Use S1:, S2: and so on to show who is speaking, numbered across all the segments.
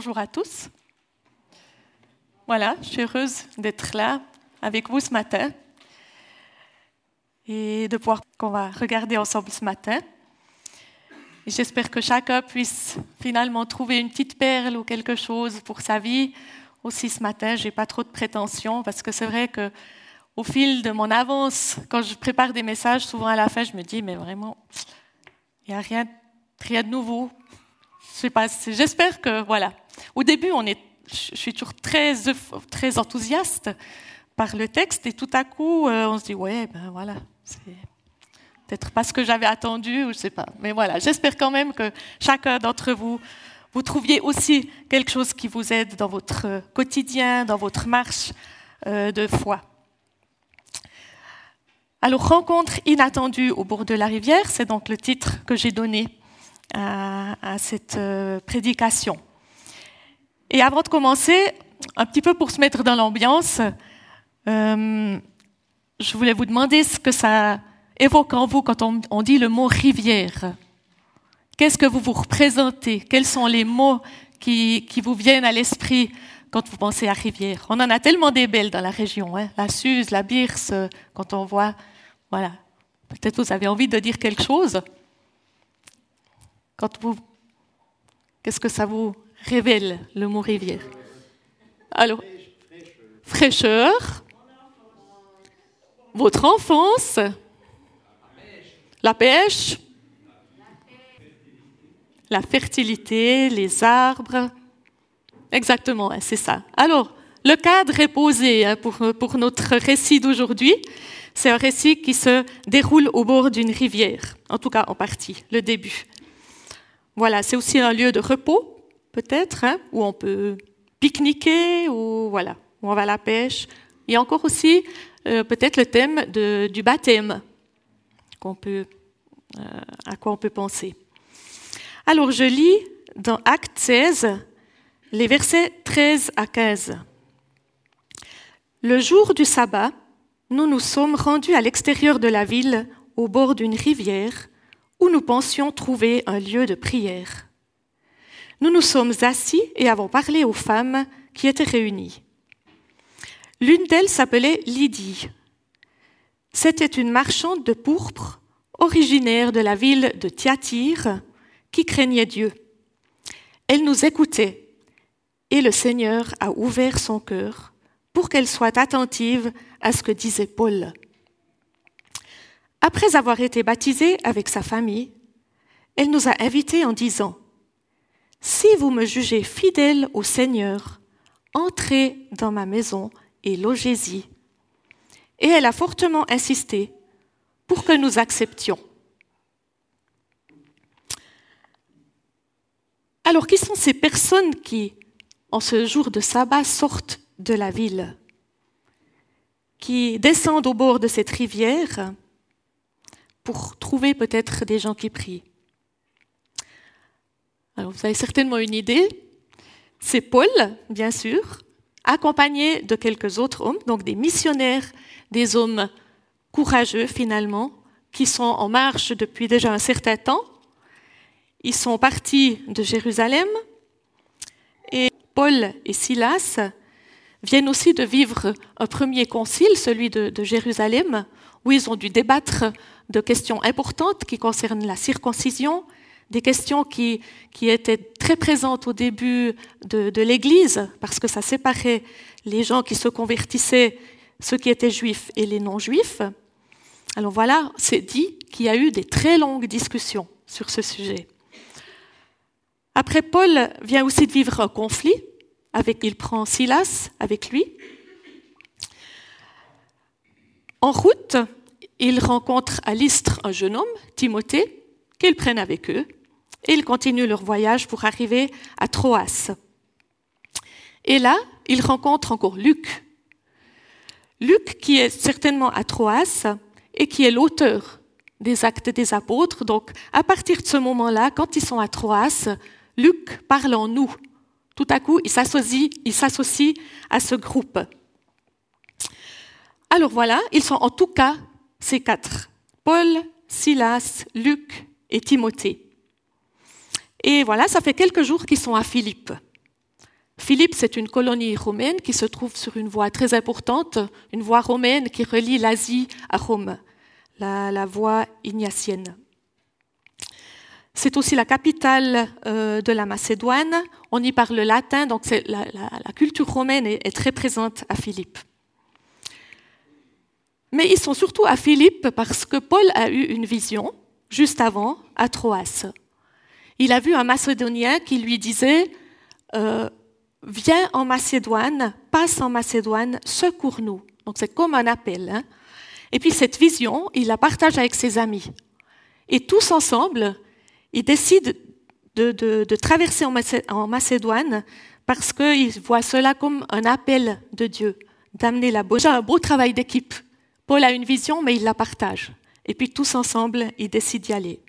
S1: Bonjour à tous. Voilà, je suis heureuse d'être là avec vous ce matin et de pouvoir qu'on va regarder ensemble ce matin. J'espère que chacun puisse finalement trouver une petite perle ou quelque chose pour sa vie. Aussi ce matin, j'ai pas trop de prétentions parce que c'est vrai que au fil de mon avance, quand je prépare des messages, souvent à la fin, je me dis mais vraiment, il n'y a rien, rien de nouveau. Je sais pas. J'espère que voilà. Au début, on est, je suis toujours très très enthousiaste par le texte et tout à coup, euh, on se dit ouais ben voilà, c'est peut-être pas ce que j'avais attendu ou je sais pas. Mais voilà, j'espère quand même que chacun d'entre vous vous trouviez aussi quelque chose qui vous aide dans votre quotidien, dans votre marche euh, de foi. Alors, rencontre inattendue au bord de la rivière, c'est donc le titre que j'ai donné à, cette euh, prédication. Et avant de commencer, un petit peu pour se mettre dans l'ambiance, euh, je voulais vous demander ce que ça évoque en vous quand on, dit le mot rivière. Qu'est-ce que vous vous représentez? Quels sont les mots qui, vous viennent à l'esprit quand vous pensez à rivière? On en a tellement des belles dans la région, hein. la Suze, la Birse, quand on voit. Voilà. Peut-être vous avez envie de dire quelque chose. Quand vous. Qu'est-ce que ça vous révèle, le mot rivière? Alors, fraîcheur, votre enfance, la pêche, la fertilité, les arbres. Exactement, c'est ça. Alors, le cadre est posé hein, pour, pour notre récit d'aujourd'hui. C'est un récit qui se déroule au bord d'une rivière, en tout cas en partie, le début. Voilà, c'est aussi un lieu de repos, peut-être, hein, où on peut pique-niquer, ou voilà, où on va à la pêche. Il y a encore aussi euh, peut-être le thème du baptême euh, à quoi on peut penser. Alors je lis dans Acte 16 les versets 13 à 15. Le jour du sabbat, nous nous sommes rendus à l'extérieur de la ville, au bord d'une rivière, où nous pensions trouver un lieu de prière. Nous nous sommes assis et avons parlé aux femmes qui étaient réunies. L'une d'elles s'appelait Lydie. C'était une marchande de pourpre, originaire de la ville de Thyatire, qui craignait Dieu. Elle nous écoutait, et le Seigneur a ouvert son cœur pour qu'elle soit attentive à ce que disait Paul. Après avoir été baptisée avec sa famille, elle nous a invités en disant, Si vous me jugez fidèle au Seigneur, entrez dans ma maison et logez-y. Et elle a fortement insisté pour que nous acceptions. Alors, qui sont ces personnes qui, en ce jour de sabbat, sortent de la ville, qui descendent au bord de cette rivière pour trouver peut-être des gens qui prient Alors, vous avez certainement une idée. C'est Paul, bien sûr, accompagné de quelques autres hommes, donc des missionnaires, des hommes courageux finalement, qui sont en marche depuis déjà un certain temps. Ils sont partis de Jérusalem et Paul et Silas viennent aussi de vivre un premier concile, celui de, Jérusalem, où ils ont dû débattre de questions importantes qui concernent la circoncision, des questions qui, qui étaient très présentes au début de, l'Église, parce que ça séparait les gens qui se convertissaient, ceux qui étaient juifs et les non-juifs. Alors voilà, c'est dit qu'il y a eu des très longues discussions sur ce sujet. Après, Paul vient aussi de vivre un conflit, avec, il prend Silas avec lui. En route, il rencontre à l'Istre un jeune homme, Timothée, qu'ils prennent avec eux et ils continuent leur voyage pour arriver à Troas. Et là, ils rencontrent encore Luc. Luc qui est certainement à Troas et qui est l'auteur des actes des apôtres. Donc, à partir de ce moment-là, quand ils sont à Troas, Luc parle en nous. Tout à coup, il s'associe à ce groupe. Alors voilà, ils sont en tout cas ces quatre. Paul, Silas, Luc et Timothée. Et voilà, ça fait quelques jours qu'ils sont à Philippe. Philippe, c'est une colonie romaine qui se trouve sur une voie très importante, une voie romaine qui relie l'Asie à Rome, la, voie ignatienne. C'est aussi la capitale euh, de la Macédoine. On y parle le latin, donc la, culture romaine est, très présente à Philippe. Mais ils sont surtout à Philippe parce que Paul a eu une vision juste avant à Troas. Il a vu un Macédonien qui lui disait euh, Viens en Macédoine, passe en Macédoine, secours-nous. Donc c'est comme un appel. Hein. Et puis cette vision, il la partage avec ses amis. Et tous ensemble, ils décident de, traverser en Macédoine parce qu'ils voient cela comme un appel de Dieu, d'amener la bonne. un beau travail d'équipe. Paul a une vision, mais il la partage. Et puis tous ensemble, ils décident d'y aller.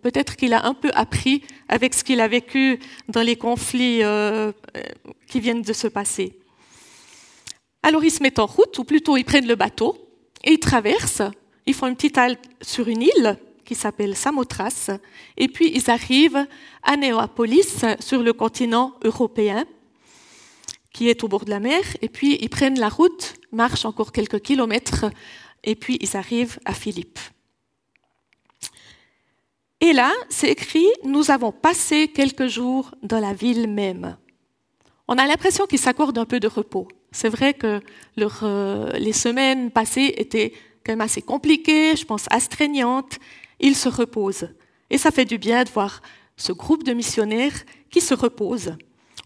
S1: Peut-être qu'il a un peu appris avec ce qu'il a vécu dans les conflits euh, euh, qui viennent de se passer. Alors ils se mettent en route, ou plutôt ils prennent le bateau, et ils traversent, ils font une petite halte sur une île qui s'appelle Samothrace, et puis ils arrivent à Néapolis, sur le continent européen, qui est au bord de la mer, et puis ils prennent la route, marchent encore quelques kilomètres, et puis ils arrivent à Philippe. Et là, c'est écrit, nous avons passé quelques jours dans la ville même. On a l'impression qu'ils s'accordent un peu de repos. C'est vrai que euh, les semaines passées étaient quand même assez compliquées, je pense astreignantes. Ils se reposent. Et ça fait du bien de voir ce groupe de missionnaires qui se reposent.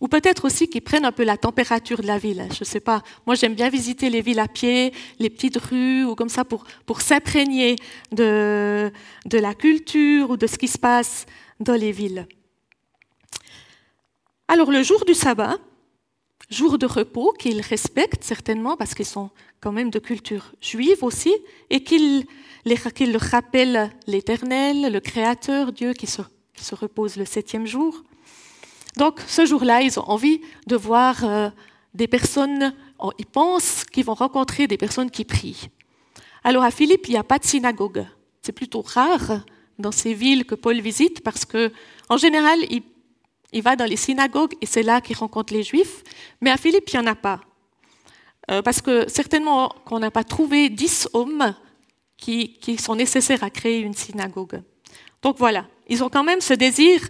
S1: Ou peut-être aussi qu'ils prennent un peu la température de la ville. Je ne sais pas. Moi, j'aime bien visiter les villes à pied, les petites rues, ou comme ça, pour, pour s'imprégner de, de la culture ou de ce qui se passe dans les villes. Alors, le jour du sabbat, jour de repos qu'ils respectent certainement parce qu'ils sont quand même de culture juive aussi, et qu'ils leur rappellent l'Éternel, le Créateur, Dieu qui se, qui se repose le septième jour. Donc ce jour-là, ils ont envie de voir euh, des personnes, ils pensent qu'ils vont rencontrer des personnes qui prient. Alors à Philippe, il n'y a pas de synagogue. C'est plutôt rare dans ces villes que Paul visite parce que, en général, il, va dans les synagogues et c'est là qu'il rencontre les Juifs. Mais à Philippe, il n'y en a pas. Euh, parce que certainement qu'on n'a pas trouvé dix hommes qui sont nécessaires à créer une synagogue. Donc voilà, ils ont quand même ce désir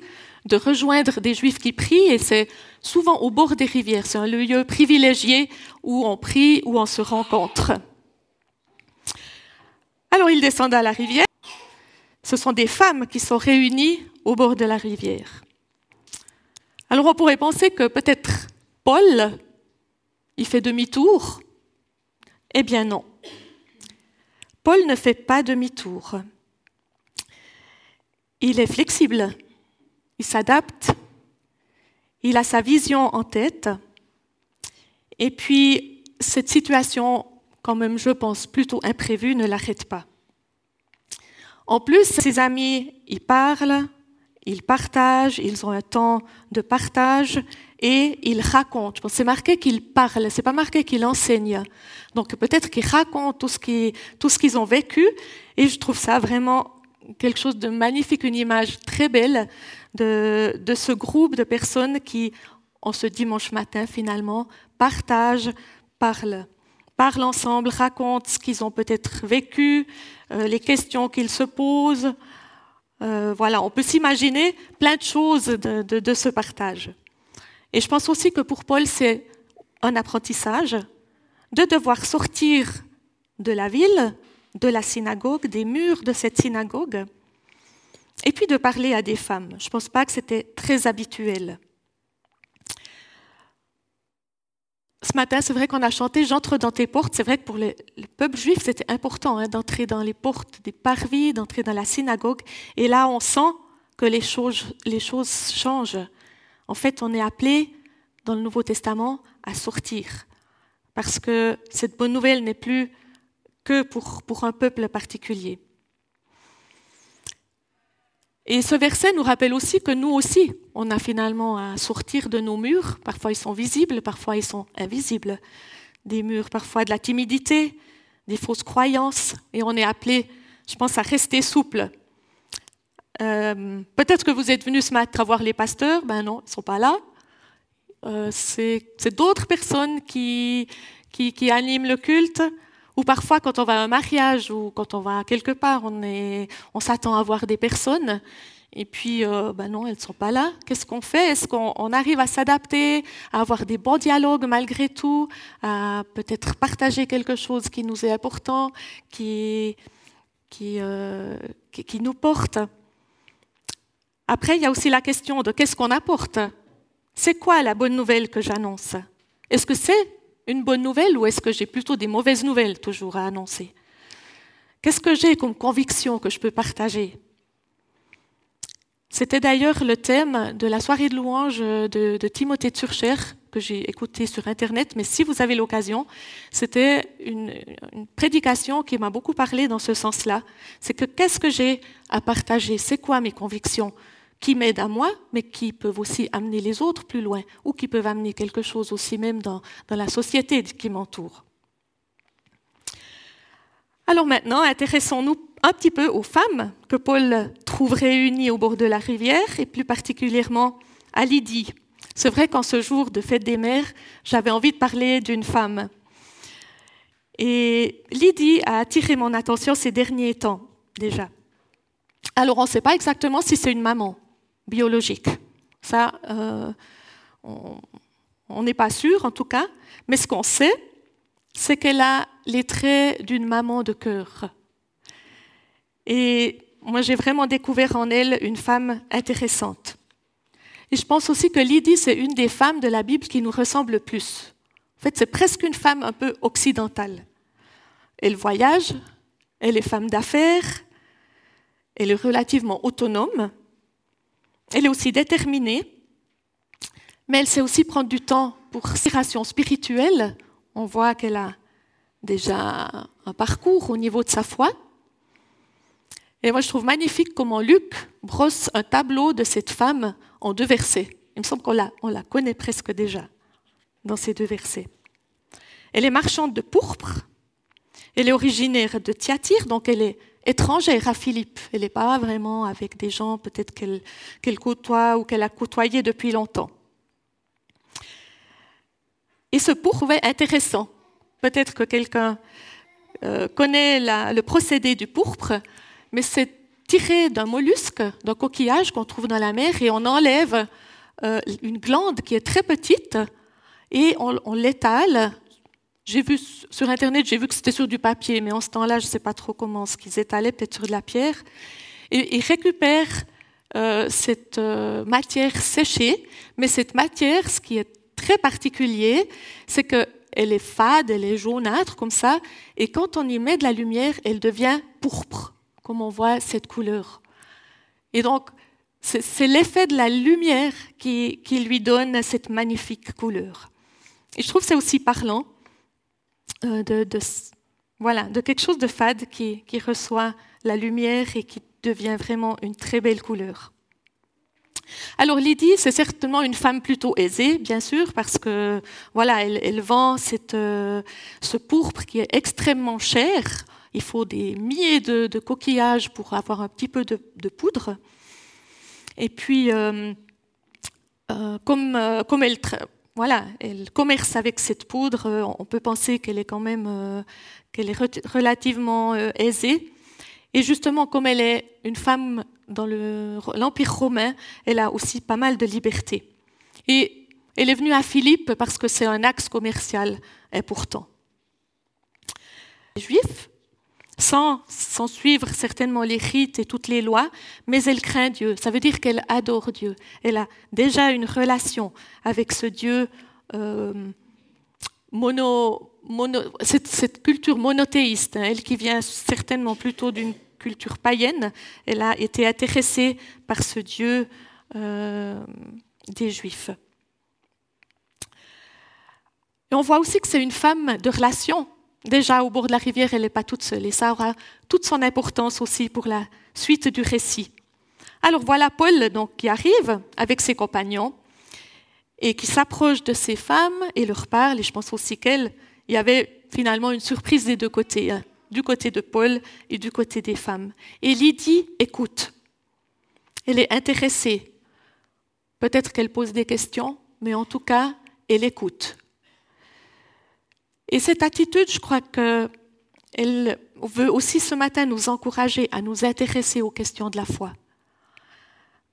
S1: de rejoindre des juifs qui prient, et c'est souvent au bord des rivières. C'est un lieu privilégié où on prie, où on se rencontre. Alors ils descendent à la rivière. Ce sont des femmes qui sont réunies au bord de la rivière. Alors on pourrait penser que peut-être Paul, il fait demi-tour? Eh bien non. Paul ne fait pas demi-tour. Il est flexible il s'adapte, il a sa vision en tête, et puis cette situation, quand même, je pense, plutôt imprévue, ne l'arrête pas. En plus, ses amis, ils parlent, ils partagent, ils ont un temps de partage et ils racontent. C'est marqué qu'ils parlent, c'est pas marqué qu'ils enseignent. Donc peut-être qu'ils racontent tout ce qu'ils ont vécu et je trouve ça vraiment quelque chose de magnifique, une image très belle de, ce groupe de personnes qui, en ce dimanche matin, finalement, partagent, parlent, parlent ensemble, racontent ce qu'ils ont peut-être vécu, euh, les questions qu'ils se posent. Euh, voilà, on peut s'imaginer plein de choses de, de ce partage. Et je pense aussi que pour Paul, c'est un apprentissage de devoir sortir de la ville, de la synagogue, des murs de cette synagogue, et puis de parler à des femmes. Je ne pense pas que c'était très habituel. Ce matin, c'est vrai qu'on a chanté J'entre dans tes portes. C'est vrai que pour le, peuple juif, c'était important hein, d'entrer dans les portes des parvis, d'entrer dans la synagogue. Et là, on sent que les choses, changent. En fait, on est appelé dans le Nouveau Testament à sortir. Parce que cette bonne nouvelle n'est plus que pour un peuple particulier. Et ce verset nous rappelle aussi que nous aussi, on a finalement à sortir de nos murs. Parfois ils sont visibles, parfois ils sont invisibles. Des murs, parfois de la timidité, des fausses croyances. Et on est appelé, je pense, à rester souple. Euh, peut-être que vous êtes venus ce matin voir les pasteurs. Ben non, ils ne sont pas là. euh, c'est d'autres personnes qui, qui, qui, animent le culte. Ou parfois, quand on va à un mariage ou quand on va quelque part, on, s'attend à voir des personnes. Et puis, euh, ben non, elles ne sont pas là. Qu'est-ce qu'on fait? Est-ce qu'on arrive à s'adapter, à avoir des bons dialogues malgré tout, à peut-être partager quelque chose qui nous est important, euh, qui, qui nous porte? Après, il y a aussi la question de qu'est-ce qu'on apporte? C'est quoi la bonne nouvelle que j'annonce? Est-ce que c'est une bonne nouvelle ou est-ce que j'ai plutôt des mauvaises nouvelles toujours à annoncer? Qu'est-ce que j'ai comme conviction que je peux partager? C'était d'ailleurs le thème de la soirée de louange de, Timothée Turcher que j'ai écouté sur Internet, mais si vous avez l'occasion, c'était une, prédication qui m'a beaucoup parlé dans ce sens-là. C'est que qu'est-ce que j'ai à partager? C'est quoi mes convictions? Qui m'aident à moi, mais qui peuvent aussi amener les autres plus loin, ou qui peuvent amener quelque chose aussi même dans, dans la société qui m'entoure. Alors maintenant, intéressons-nous un petit peu aux femmes que Paul trouve réunies au bord de la rivière, et plus particulièrement à Lydie. C'est vrai qu'en ce jour de fête des mères, j'avais envie de parler d'une femme. Et Lydie a attiré mon attention ces derniers temps, déjà. Alors, on ne sait pas exactement si c'est une maman biologique. Ça, euh, on n'est pas sûr, en tout cas. Mais ce qu'on sait, c'est qu'elle a les traits d'une maman de cœur. Et moi, j'ai vraiment découvert en elle une femme intéressante. Et je pense aussi que Lydie, c'est une des femmes de la Bible qui nous ressemble le plus. En fait, c'est presque une femme un peu occidentale. Elle voyage, elle est femme d'affaires, elle est relativement autonome, elle est aussi déterminée, mais elle sait aussi prendre du temps pour ses spirituelle. On voit qu'elle a déjà un parcours au niveau de sa foi. Et moi, je trouve magnifique comment Luc brosse un tableau de cette femme en deux versets. Il me semble qu'on la, on la connaît presque déjà dans ces deux versets. Elle est marchande de pourpre. Elle est originaire de Thyatire, donc elle est étrangère à Philippe. Elle n'est pas vraiment avec des gens peut-être qu'elle côtoie ou qu'elle a côtoyé depuis longtemps. Et ce pourpre est intéressant. Peut-être que quelqu'un euh, connaît le procédé du pourpre mais c'est tiré d'un mollusque, d'un coquillage qu'on trouve dans la mer, et on enlève euh, une glande qui est très petite et on, l'étale. J'ai vu sur Internet, j'ai vu que c'était sur du papier, mais en ce temps-là, je ne sais pas trop comment ce qu'ils étalaient, peut-être sur de la pierre. Et ils récupèrent euh, cette euh, matière séchée, mais cette matière, ce qui est très particulier, c'est qu'elle est fade, elle est jaunâtre comme ça, et quand on y met de la lumière, elle devient pourpre comme on voit cette couleur. Et donc, c'est l'effet de la lumière qui, lui donne cette magnifique couleur. Et je trouve que c'est aussi parlant euh, de, voilà, de quelque chose de fade qui, qui reçoit la lumière et qui devient vraiment une très belle couleur. Alors Lydie, c'est certainement une femme plutôt aisée, bien sûr, parce que voilà, elle, vend cette, euh, ce pourpre qui est extrêmement cher il faut des milliers de, coquillages pour avoir un petit peu de, poudre. Et puis, euh, comme, comme elle, voilà, elle commerce avec cette poudre, on peut penser qu'elle est quand même qu'elle est relativement aisée. Et justement, comme elle est une femme dans l'Empire romain, elle a aussi pas mal de liberté. Et elle est venue à Philippe parce que c'est un axe commercial important. Sans, suivre certainement les rites et toutes les lois, mais elle craint Dieu. Ça veut dire qu'elle adore Dieu. Elle a déjà une relation avec ce Dieu euh, mono, mono cette, cette, culture monothéiste, hein, elle qui vient certainement plutôt d'une culture païenne, elle a été intéressée par ce Dieu euh, des Juifs. Et on voit aussi que c'est une femme de relation Déjà au bord de la rivière, elle n'est pas toute seule et ça aura toute son importance aussi pour la suite du récit. Alors voilà Paul donc, qui arrive avec ses compagnons et qui s'approche de ces femmes et leur parle. Et je pense aussi qu'il y avait finalement une surprise des deux côtés, hein, du côté de Paul et du côté des femmes. Et Lydie écoute. Elle est intéressée. Peut-être qu'elle pose des questions, mais en tout cas, elle écoute. Et cette attitude, je crois qu'elle veut aussi ce matin nous encourager à nous intéresser aux questions de la foi,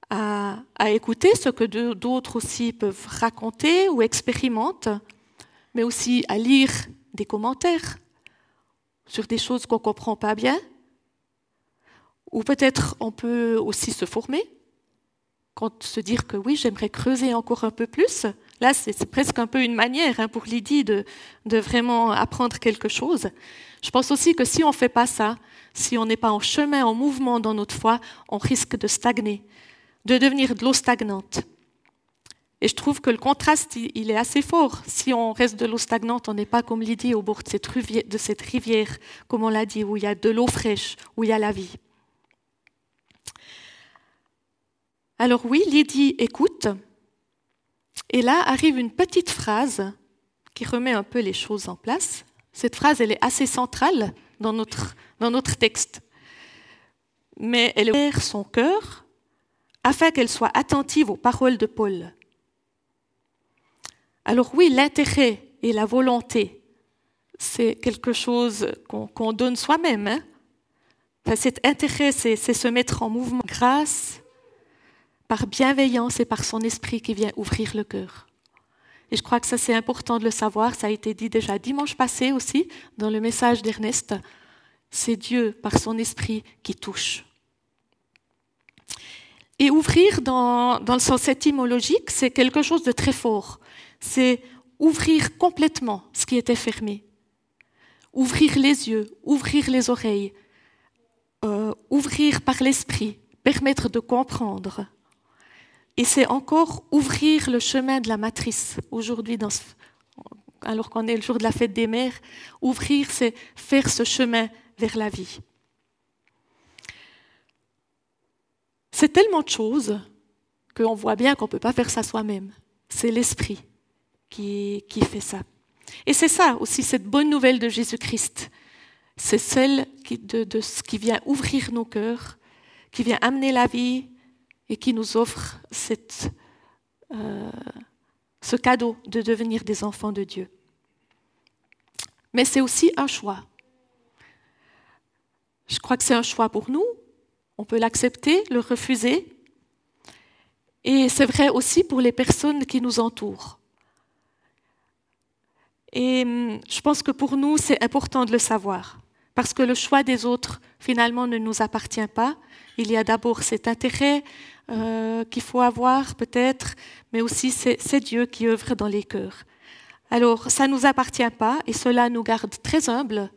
S1: à, écouter ce que d'autres aussi peuvent raconter ou expérimentent, mais aussi à lire des commentaires sur des choses qu'on ne comprend pas bien. Ou peut-être on peut aussi se former, quand se dire que oui, j'aimerais creuser encore un peu plus. Là, c'est presque un peu une manière hein, pour Lydie de, vraiment apprendre quelque chose. Je pense aussi que si on ne fait pas ça, si on n'est pas en chemin, en mouvement dans notre foi, on risque de stagner, de devenir de l'eau stagnante. Et je trouve que le contraste, il est assez fort. Si on reste de l'eau stagnante, on n'est pas comme Lydie au bord de cette rivière, comme on l'a dit, où il y a de l'eau fraîche, où il y a la vie. Alors oui, Lydie écoute. Et là arrive une petite phrase qui remet un peu les choses en place. Cette phrase, elle est assez centrale dans notre, dans notre texte. Mais elle ouvre son cœur afin qu'elle soit attentive aux paroles de Paul. Alors oui, l'intérêt et la volonté, c'est quelque chose qu'on donne soi-même. Hein. cet intérêt, c'est se mettre en mouvement grâce, par bienveillance et par son esprit qui vient ouvrir le cœur. Et je crois que ça, c'est important de le savoir. Ça a été dit déjà dimanche passé aussi, dans le message d'Ernest. C'est Dieu, par son esprit, qui touche. Et ouvrir, dans, dans le sens étymologique, c'est quelque chose de très fort c'est ouvrir complètement ce qui était fermé. Ouvrir les yeux, ouvrir les oreilles, euh, ouvrir par l'esprit, permettre de comprendre. Et c'est encore ouvrir le chemin de la matrice. Aujourd'hui, alors qu'on est le jour de la fête des mères, ouvrir, c'est faire ce chemin vers la vie. C'est tellement de choses qu'on voit bien qu'on ne peut pas faire ça soi-même. C'est l'esprit qui, fait ça. Et c'est ça aussi, cette bonne nouvelle de Jésus-Christ. C'est celle qui, de, qui vient ouvrir nos cœurs, qui vient amener la vie et qui nous offre euh, ce cadeau de devenir des enfants de Dieu. Mais c'est aussi un choix. Je crois que c'est un choix pour nous. On peut l'accepter, le refuser. Et c'est vrai aussi pour les personnes qui nous entourent. Et hum, je pense que pour nous, c'est important de le savoir, parce que le choix des autres, finalement, ne nous appartient pas. Il y a d'abord cet intérêt euh, qu'il faut avoir, peut-être, mais aussi c'est Dieu qui œuvre dans les cœurs. Alors, ça ne nous appartient pas, et cela nous garde très humbles.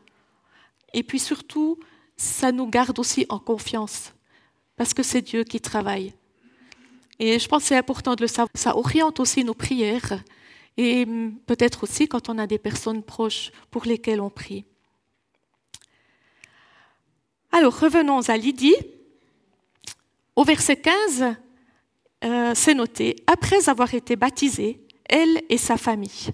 S1: Et puis surtout, ça nous garde aussi en confiance, parce que c'est Dieu qui travaille. Et je pense que c'est important de le savoir. Ça oriente aussi nos prières et peut-être aussi quand on a des personnes proches pour lesquelles on prie. Alors revenons à Lydie. Au verset 15, euh, c'est noté, après avoir été baptisée, elle et sa famille.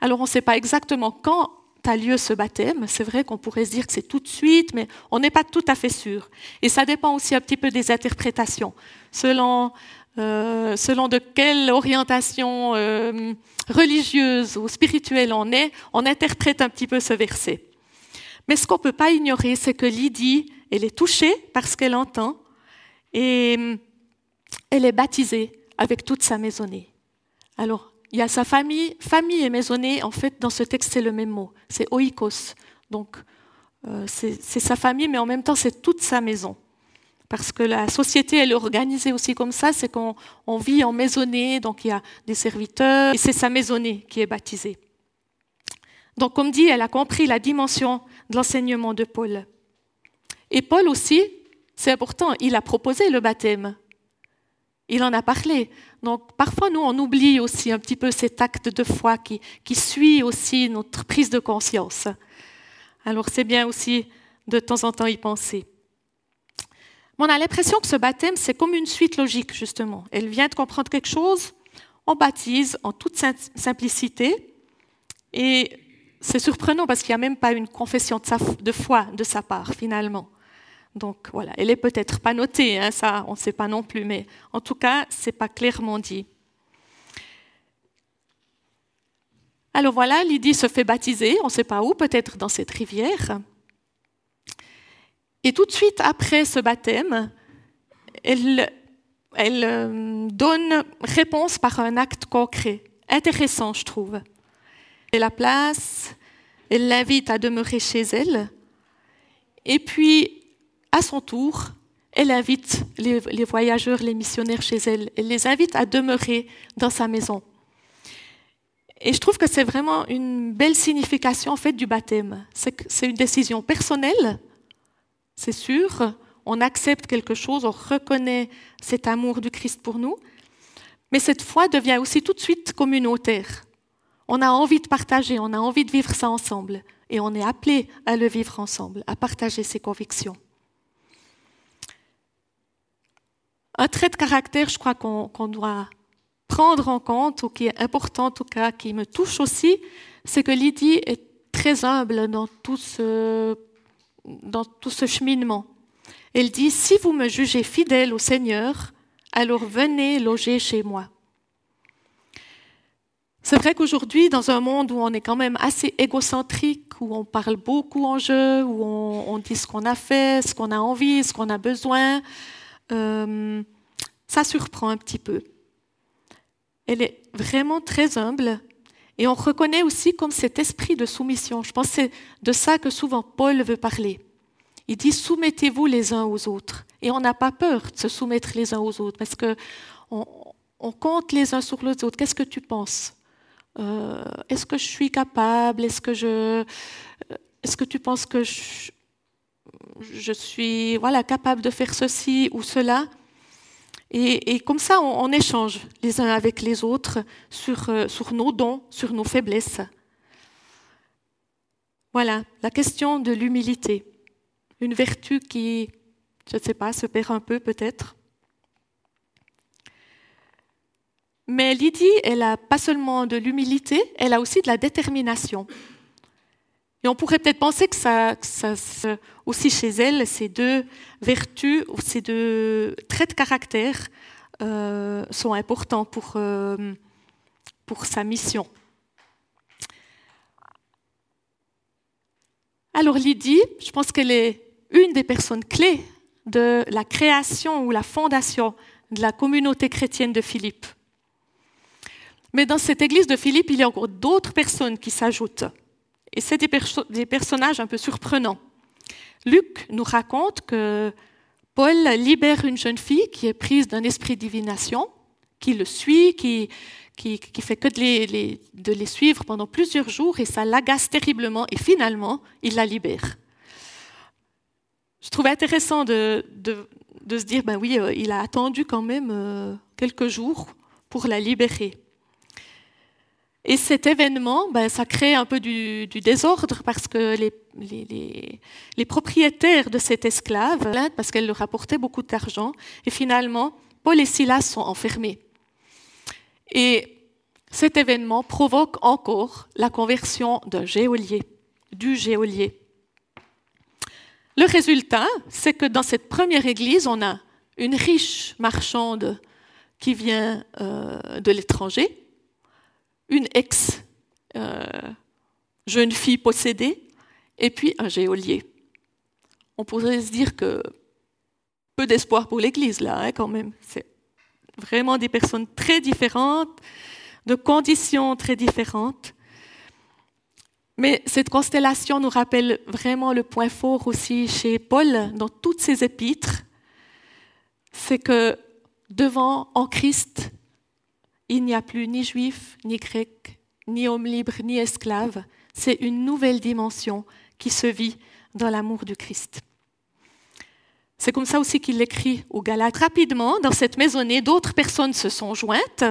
S1: Alors on ne sait pas exactement quand a lieu ce baptême. C'est vrai qu'on pourrait se dire que c'est tout de suite, mais on n'est pas tout à fait sûr. Et ça dépend aussi un petit peu des interprétations. Selon euh, selon de quelle orientation euh, religieuse ou spirituelle on est, on interprète un petit peu ce verset. Mais ce qu'on ne peut pas ignorer, c'est que Lydie, elle est touchée par ce qu'elle entend et euh, elle est baptisée avec toute sa maisonnée. Alors, il y a sa famille, famille et maisonnée, en fait, dans ce texte, c'est le même mot, c'est oikos. Donc, c'est sa famille, mais en même temps, c'est toute sa maison parce que la société, elle est organisée aussi comme ça, c'est qu'on vit en maisonnée, donc il y a des serviteurs, et c'est sa maisonnée qui est baptisée. Donc, comme dit, elle a compris la dimension de l'enseignement de Paul. Et Paul aussi, c'est important, il a proposé le baptême. Il en a parlé. Donc, parfois, nous, on oublie aussi un petit peu cet acte de foi qui, suit aussi notre prise de conscience. Alors, c'est bien aussi de temps en temps y penser on a l'impression que ce baptême, c'est comme une suite logique, justement. Elle vient de comprendre quelque chose, on baptise en toute simplicité, et c'est surprenant parce qu'il n'y a même pas une confession de, foi de sa part, finalement. Donc voilà, elle est peut-être pas notée, hein, ça, on ne sait pas non plus, mais en tout cas, c'est pas clairement dit. Alors voilà, Lydie se fait baptiser, on ne sait pas où, peut-être dans cette rivière. Et tout de suite après ce baptême, elle, elle euh, donne réponse par un acte concret, intéressant, je trouve. Elle la place, elle l'invite à demeurer chez elle, et puis, à son tour, elle invite les, voyageurs, les missionnaires chez elle, elle les invite à demeurer dans sa maison. Et je trouve que c'est vraiment une belle signification en fait du baptême. C'est une décision personnelle, c'est sûr. On accepte quelque chose, on reconnaît cet amour du Christ pour nous. Mais cette foi devient aussi tout de suite communautaire. On a envie de partager, on a envie de vivre ça ensemble. Et on est appelé à le vivre ensemble, à partager ses convictions. Un trait de caractère, je crois qu'on doit prendre en compte, ou qui est important en tout cas, qui me touche aussi, c'est que Lydie est très humble dans tout ce, dans tout ce cheminement. Elle dit, si vous me jugez fidèle au Seigneur, alors venez loger chez moi. C'est vrai qu'aujourd'hui, dans un monde où on est quand même assez égocentrique, où on parle beaucoup en jeu, où on, dit ce qu'on a fait, ce qu'on a envie, ce qu'on a besoin, euh, ça surprend un petit peu. Elle est vraiment très humble et on reconnaît aussi comme cet esprit de soumission. Je pense que c'est de ça que souvent Paul veut parler. Il dit soumettez-vous les uns aux autres. Et on n'a pas peur de se soumettre les uns aux autres parce que on, compte les uns sur les autres. Qu'est-ce que tu penses? Euh, Est-ce que je suis capable? Est-ce que je euh, est-ce que tu penses que je, je suis voilà capable de faire ceci ou cela et, comme ça, on, échange les uns avec les autres sur, euh, sur nos dons, sur nos faiblesses. Voilà, la question de l'humilité. Une vertu qui, je ne sais pas, se perd un peu peut-être. Mais Lydie, elle n'a pas seulement de l'humilité, elle a aussi de la détermination. Et on pourrait peut-être penser que ça, aussi chez elle, ces deux vertus, ces deux traits de caractère euh, sont importants pour, euh, pour sa mission. Alors Lydie, je pense qu'elle est une des personnes clés de la création ou la fondation de la communauté chrétienne de Philippe. Mais dans cette église de Philippe, il y a encore d'autres personnes qui s'ajoutent. Et c'est des, personnages un peu surprenants. Luc nous raconte que Paul libère une jeune fille qui est prise d'un esprit divination, qui le suit, qui, qui, fait que de les, de les, suivre pendant plusieurs jours et ça l'agace terriblement et finalement, il la libère. Je trouvais intéressant de, de, de se dire, ben oui, euh, il a attendu quand même euh, quelques jours pour la libérer. Et cet événement, ben, ça crée un peu du, désordre parce que les, propriétaires de cet esclave, parce qu'elle leur apportait beaucoup d'argent, et finalement, Paul et Silas sont enfermés. Et cet événement provoque encore la conversion d'un géolier, du géolier. Le résultat, c'est que dans cette première église, on a une riche marchande qui vient euh, de l'étranger, une ex euh, jeune fille possédée et puis un géolier. On pourrait se dire que peu d'espoir pour l'Église là, hein, quand même. C'est vraiment des personnes très différentes, de conditions très différentes. Mais cette constellation nous rappelle vraiment le point fort aussi chez Paul dans toutes ses épîtres, c'est que devant en Christ, il n'y a plus ni juif, ni grec, ni homme libre, ni esclave. C'est une nouvelle dimension qui se vit dans l'amour du Christ. C'est comme ça aussi qu'il l'écrit aux Galates. Rapidement, dans cette maisonnée, d'autres personnes se sont jointes.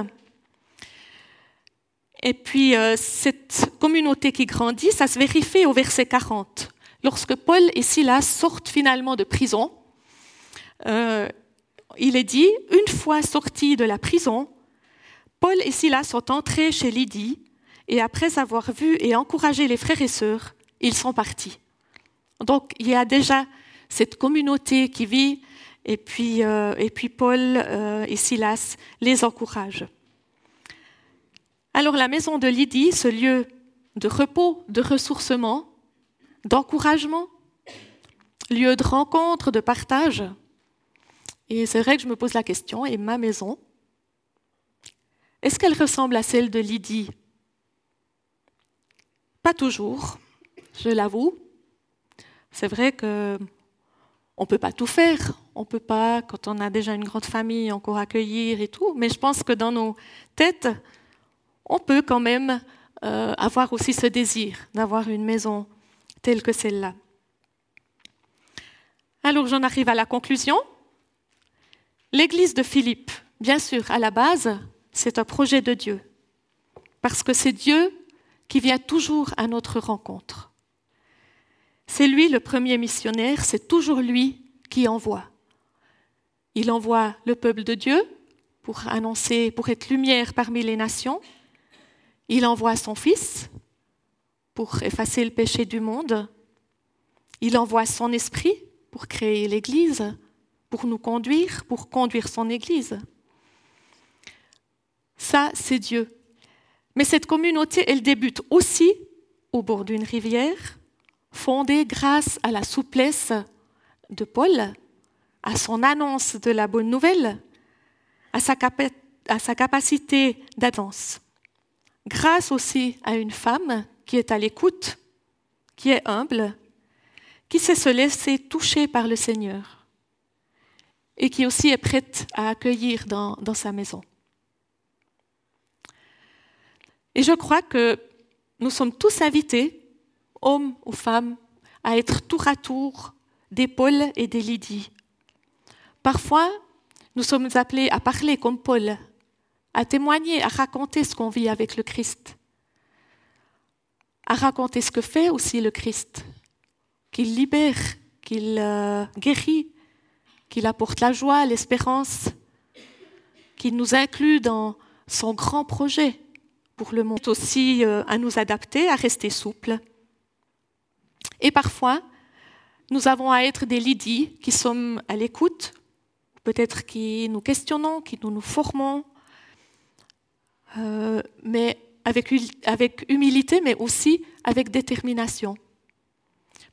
S1: Et puis, euh, cette communauté qui grandit, ça se vérifie au verset 40. Lorsque Paul et Silas sortent finalement de prison, euh, il est dit, une fois sortis de la prison, Paul et Silas sont entrés chez Lydie et après avoir vu et encouragé les frères et sœurs, ils sont partis. Donc il y a déjà cette communauté qui vit et puis, euh, et puis Paul euh, et Silas les encouragent. Alors la maison de Lydie, ce lieu de repos, de ressourcement, d'encouragement, lieu de rencontre, de partage. Et c'est vrai que je me pose la question, et ma maison, est-ce qu'elle ressemble à celle de Lydie? Pas toujours, je l'avoue. C'est vrai que on peut pas tout faire, on peut pas, quand on a déjà une grande famille, encore accueillir et tout. Mais je pense que dans nos têtes, on peut quand même euh, avoir aussi ce désir d'avoir une maison telle que celle-là. Alors j'en arrive à la conclusion. L'église de Philippe, bien sûr, à la base, c'est un projet de Dieu, parce que c'est Dieu qui vient toujours à notre rencontre. C'est lui le premier missionnaire, c'est toujours lui qui envoie. Il envoie le peuple de Dieu pour annoncer, pour être lumière parmi les nations. Il envoie son Fils pour effacer le péché du monde. Il envoie son Esprit pour créer l'Église, pour nous conduire, pour conduire son Église. Ça, c'est Dieu. Mais cette communauté, elle débute aussi au bord d'une rivière, fondée grâce à la souplesse de Paul, à son annonce de la bonne nouvelle, à sa, capacité d'avance. Grâce aussi à une femme qui est à l'écoute, qui est humble, qui sait se laisser toucher par le Seigneur et qui aussi est prête à accueillir dans sa maison. Et je crois que nous sommes tous invités, hommes ou femmes, à être tour à tour des Paul et des Lydie. Parfois, nous sommes appelés à parler comme Paul, à témoigner, à raconter ce qu'on vit avec le Christ, à raconter ce que fait aussi le Christ, qu'il libère, qu'il euh, guérit, qu'il apporte la joie, l'espérance, qu'il nous inclut dans son grand projet pour le monde. aussi euh, à nous adapter, à rester souple. Et parfois, nous avons à être des Lydie qui sommes à l'écoute, peut-être qui nous questionnons, qui nous nous formons, euh, mais avec, avec humilité, mais aussi avec détermination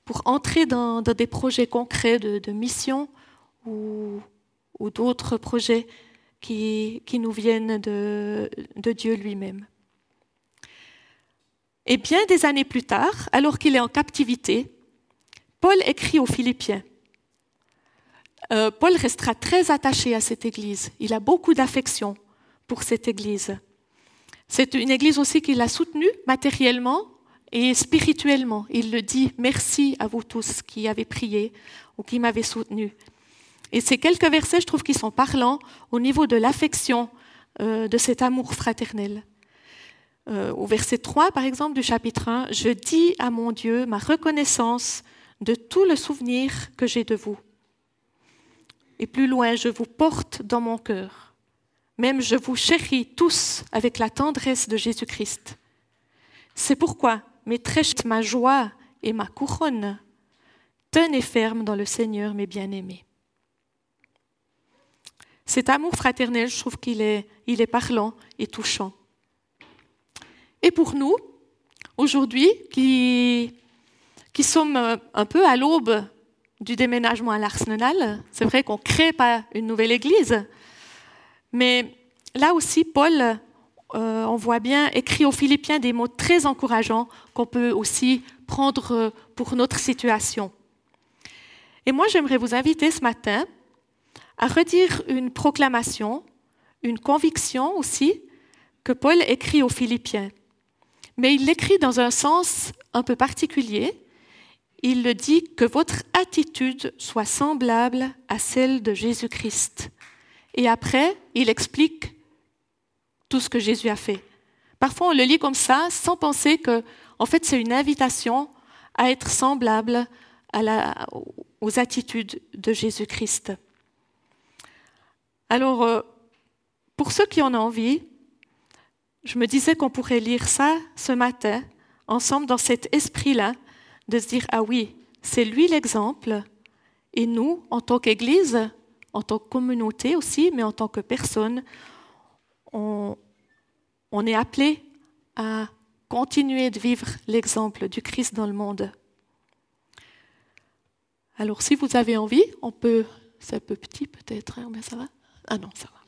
S1: pour entrer dans, des projets concrets de, mission ou, d'autres projets qui, nous viennent de, Dieu lui-même. Et bien des années plus tard, alors qu'il est en captivité, Paul écrit aux Philippiens. Euh, Paul restera très attaché à cette Église. Il a beaucoup d'affection pour cette Église. C'est une Église aussi qu'il a soutenue matériellement et spirituellement, il le dit, merci à vous tous qui avez prié ou qui m'avez soutenu. Et ces quelques versets, je trouve qu'ils sont parlants au niveau de l'affection euh, de cet amour fraternel. Euh, au verset 3, par exemple, du chapitre 1, Je dis à mon Dieu ma reconnaissance de tout le souvenir que j'ai de vous. Et plus loin, je vous porte dans mon cœur. Même je vous chéris tous avec la tendresse de Jésus-Christ. C'est pourquoi mais trèche ma joie et ma couronne. Tenez ferme dans le Seigneur, mes bien-aimés. Cet amour fraternel, je trouve qu'il est, il est parlant et touchant. Et pour nous, aujourd'hui, qui, qui sommes un peu à l'aube du déménagement à l'Arsenal, c'est vrai qu'on ne crée pas une nouvelle église, mais là aussi, Paul euh, on voit bien, écrit aux Philippiens des mots très encourageants qu'on peut aussi prendre euh, pour notre situation. Et moi, j'aimerais vous inviter ce matin à redire une proclamation, une conviction aussi, que Paul écrit aux Philippiens. Mais il l'écrit dans un sens un peu particulier. Il le dit que votre attitude soit semblable à celle de Jésus-Christ. Et après, il explique tout ce que Jésus a fait. Parfois, on le lit comme ça, sans penser que, en fait, c'est une invitation à être semblable aux attitudes de Jésus-Christ. Alors, euh, pour ceux qui en ont envie, je me disais qu'on pourrait lire ça ce matin, ensemble, dans cet esprit-là, de se dire, ah oui, c'est lui l'exemple, et nous, en tant qu'Église, en tant que communauté aussi, mais en tant que personne, on, est appelé à continuer de vivre l'exemple du Christ dans le monde. Alors si vous avez envie, on peut, c'est un peu petit peut-être, hein, mais ça va Ah non, ça va.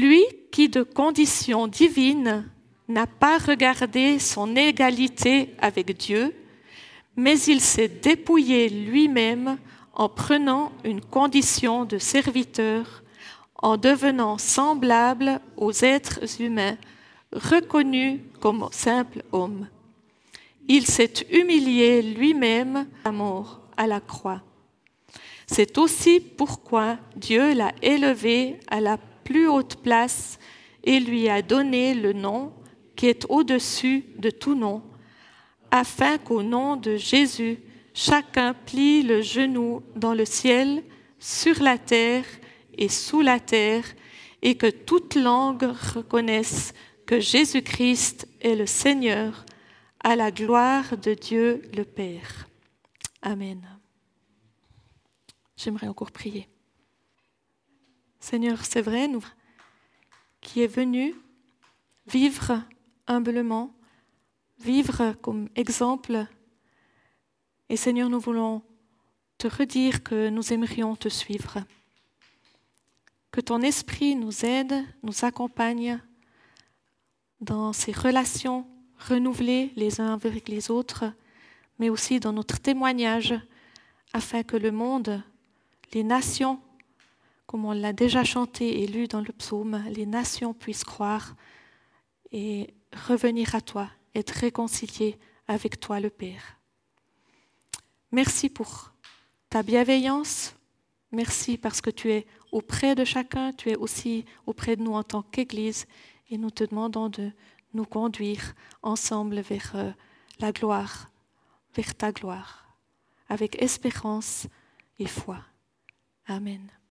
S1: Lui qui de condition divine n'a pas regardé son égalité avec Dieu, mais il s'est dépouillé lui-même en prenant une condition de serviteur, en devenant semblable aux êtres humains, reconnu comme simple homme. Il s'est humilié lui-même à mort à la croix. C'est aussi pourquoi Dieu l'a élevé à la plus haute place et lui a donné le nom qui est au-dessus de tout nom, afin qu'au nom de Jésus, chacun plie le genou dans le ciel, sur la terre et sous la terre, et que toute langue reconnaisse que Jésus-Christ est le Seigneur, à la gloire de Dieu le Père. Amen. J'aimerais encore prier. Seigneur, c'est vrai, nous, qui est venu vivre humblement, vivre comme exemple. Et Seigneur, nous voulons te redire que nous aimerions te suivre. Que ton esprit nous aide, nous accompagne dans ces relations renouvelées les uns avec les autres, mais aussi dans notre témoignage, afin que le monde, les nations, comme on l'a déjà chanté et lu dans le psaume, les nations puissent croire et revenir à toi, être réconciliés avec toi le Père. Merci pour ta bienveillance. Merci parce que tu es auprès de chacun, tu es aussi auprès de nous en tant qu'Église et nous te demandons de nous conduire ensemble vers euh, la gloire, vers ta gloire, avec espérance et foi. Amen.